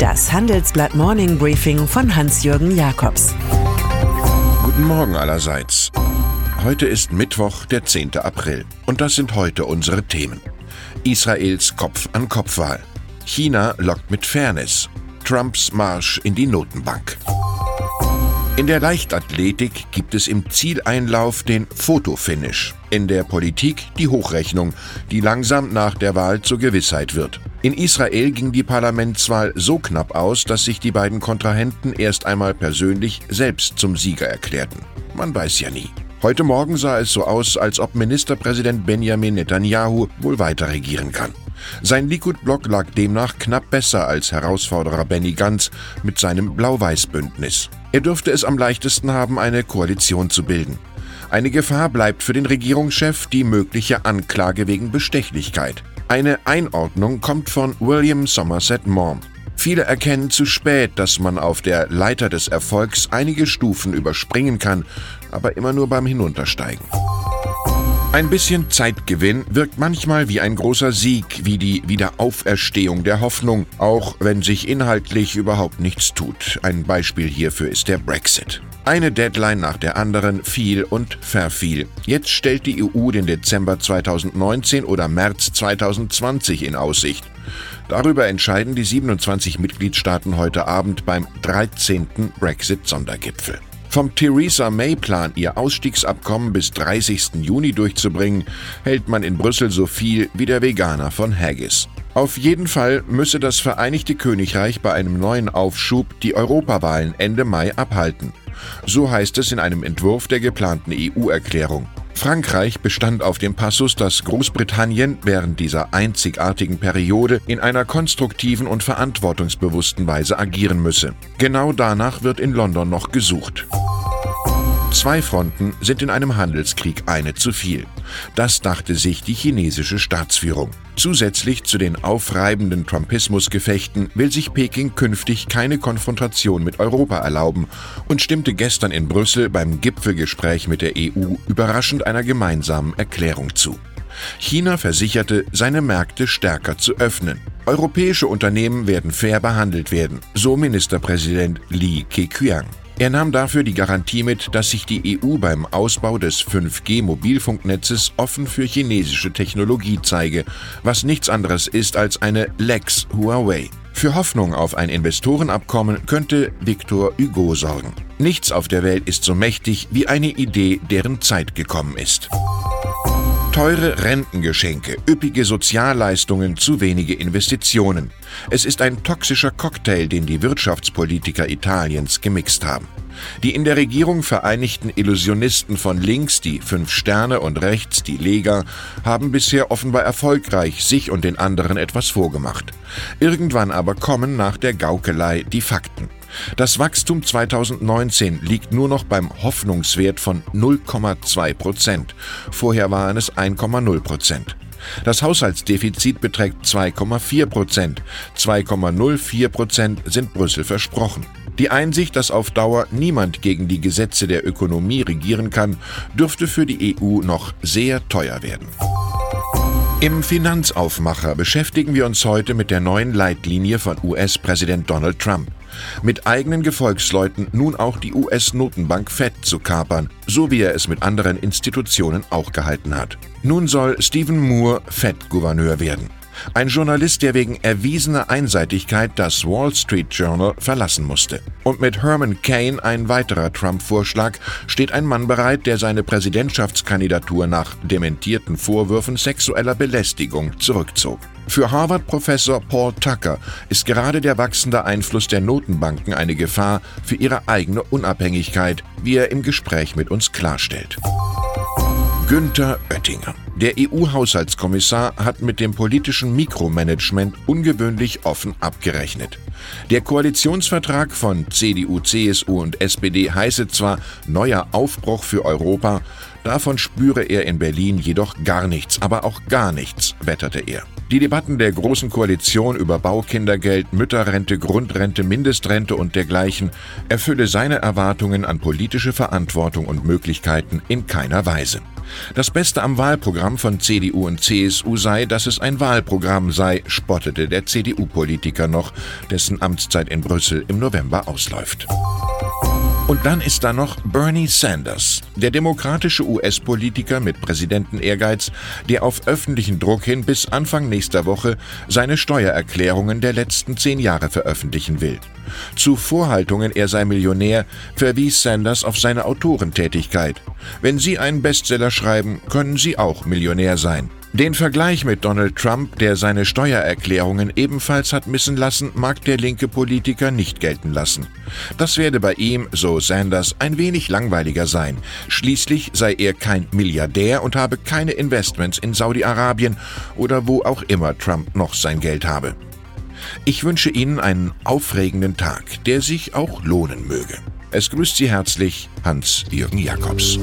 Das Handelsblatt Morning Briefing von Hans-Jürgen Jakobs. Guten Morgen allerseits. Heute ist Mittwoch, der 10. April. Und das sind heute unsere Themen. Israels Kopf-an-Kopf-Wahl. China lockt mit Fairness. Trumps Marsch in die Notenbank. In der Leichtathletik gibt es im Zieleinlauf den Fotofinish. In der Politik die Hochrechnung, die langsam nach der Wahl zur Gewissheit wird. In Israel ging die Parlamentswahl so knapp aus, dass sich die beiden Kontrahenten erst einmal persönlich selbst zum Sieger erklärten. Man weiß ja nie. Heute Morgen sah es so aus, als ob Ministerpräsident Benjamin Netanyahu wohl weiter regieren kann. Sein Likud-Block lag demnach knapp besser als Herausforderer Benny Gantz mit seinem Blau-Weiß-Bündnis. Er dürfte es am leichtesten haben, eine Koalition zu bilden. Eine Gefahr bleibt für den Regierungschef die mögliche Anklage wegen Bestechlichkeit. Eine Einordnung kommt von William Somerset Maugham. Viele erkennen zu spät, dass man auf der Leiter des Erfolgs einige Stufen überspringen kann, aber immer nur beim Hinuntersteigen. Ein bisschen Zeitgewinn wirkt manchmal wie ein großer Sieg, wie die Wiederauferstehung der Hoffnung, auch wenn sich inhaltlich überhaupt nichts tut. Ein Beispiel hierfür ist der Brexit. Eine Deadline nach der anderen fiel und verfiel. Jetzt stellt die EU den Dezember 2019 oder März 2020 in Aussicht. Darüber entscheiden die 27 Mitgliedstaaten heute Abend beim 13. Brexit-Sondergipfel. Vom Theresa May-Plan, ihr Ausstiegsabkommen bis 30. Juni durchzubringen, hält man in Brüssel so viel wie der Veganer von Haggis. Auf jeden Fall müsse das Vereinigte Königreich bei einem neuen Aufschub die Europawahlen Ende Mai abhalten. So heißt es in einem Entwurf der geplanten EU-Erklärung. Frankreich bestand auf dem Passus, dass Großbritannien während dieser einzigartigen Periode in einer konstruktiven und verantwortungsbewussten Weise agieren müsse. Genau danach wird in London noch gesucht. Zwei Fronten sind in einem Handelskrieg eine zu viel. Das dachte sich die chinesische Staatsführung. Zusätzlich zu den aufreibenden Trumpismusgefechten will sich Peking künftig keine Konfrontation mit Europa erlauben und stimmte gestern in Brüssel beim Gipfelgespräch mit der EU überraschend einer gemeinsamen Erklärung zu. China versicherte, seine Märkte stärker zu öffnen. Europäische Unternehmen werden fair behandelt werden, so Ministerpräsident Li Keqiang. Er nahm dafür die Garantie mit, dass sich die EU beim Ausbau des 5G-Mobilfunknetzes offen für chinesische Technologie zeige, was nichts anderes ist als eine Lex Huawei. Für Hoffnung auf ein Investorenabkommen könnte Victor Hugo sorgen. Nichts auf der Welt ist so mächtig wie eine Idee, deren Zeit gekommen ist. Teure Rentengeschenke, üppige Sozialleistungen, zu wenige Investitionen. Es ist ein toxischer Cocktail, den die Wirtschaftspolitiker Italiens gemixt haben. Die in der Regierung vereinigten Illusionisten von links, die Fünf Sterne und rechts, die Lega, haben bisher offenbar erfolgreich sich und den anderen etwas vorgemacht. Irgendwann aber kommen nach der Gaukelei die Fakten. Das Wachstum 2019 liegt nur noch beim Hoffnungswert von 0,2 Prozent. Vorher waren es 1,0 Prozent. Das Haushaltsdefizit beträgt 2,4 Prozent. 2,04 Prozent sind Brüssel versprochen. Die Einsicht, dass auf Dauer niemand gegen die Gesetze der Ökonomie regieren kann, dürfte für die EU noch sehr teuer werden. Im Finanzaufmacher beschäftigen wir uns heute mit der neuen Leitlinie von US-Präsident Donald Trump. Mit eigenen Gefolgsleuten nun auch die US-Notenbank Fed zu kapern, so wie er es mit anderen Institutionen auch gehalten hat. Nun soll Stephen Moore Fed-Gouverneur werden. Ein Journalist, der wegen erwiesener Einseitigkeit das Wall Street Journal verlassen musste. Und mit Herman Cain, ein weiterer Trump-Vorschlag, steht ein Mann bereit, der seine Präsidentschaftskandidatur nach dementierten Vorwürfen sexueller Belästigung zurückzog. Für Harvard-Professor Paul Tucker ist gerade der wachsende Einfluss der Notenbanken eine Gefahr für ihre eigene Unabhängigkeit, wie er im Gespräch mit uns klarstellt. Günther Oettinger. Der EU-Haushaltskommissar hat mit dem politischen Mikromanagement ungewöhnlich offen abgerechnet. Der Koalitionsvertrag von CDU, CSU und SPD heiße zwar neuer Aufbruch für Europa, davon spüre er in Berlin jedoch gar nichts, aber auch gar nichts, wetterte er. Die Debatten der Großen Koalition über Baukindergeld, Mütterrente, Grundrente, Mindestrente und dergleichen erfülle seine Erwartungen an politische Verantwortung und Möglichkeiten in keiner Weise. Das Beste am Wahlprogramm von CDU und CSU sei, dass es ein Wahlprogramm sei, spottete der CDU-Politiker noch, dessen Amtszeit in Brüssel im November ausläuft. Und dann ist da noch Bernie Sanders, der demokratische US-Politiker mit Präsidenten-Ehrgeiz, der auf öffentlichen Druck hin bis Anfang nächster Woche seine Steuererklärungen der letzten zehn Jahre veröffentlichen will. Zu Vorhaltungen, er sei Millionär, verwies Sanders auf seine Autorentätigkeit. Wenn Sie einen Bestseller schreiben, können Sie auch Millionär sein. Den Vergleich mit Donald Trump, der seine Steuererklärungen ebenfalls hat missen lassen, mag der linke Politiker nicht gelten lassen. Das werde bei ihm, so Sanders, ein wenig langweiliger sein. Schließlich sei er kein Milliardär und habe keine Investments in Saudi-Arabien oder wo auch immer Trump noch sein Geld habe. Ich wünsche Ihnen einen aufregenden Tag, der sich auch lohnen möge. Es grüßt Sie herzlich Hans-Jürgen Jakobs.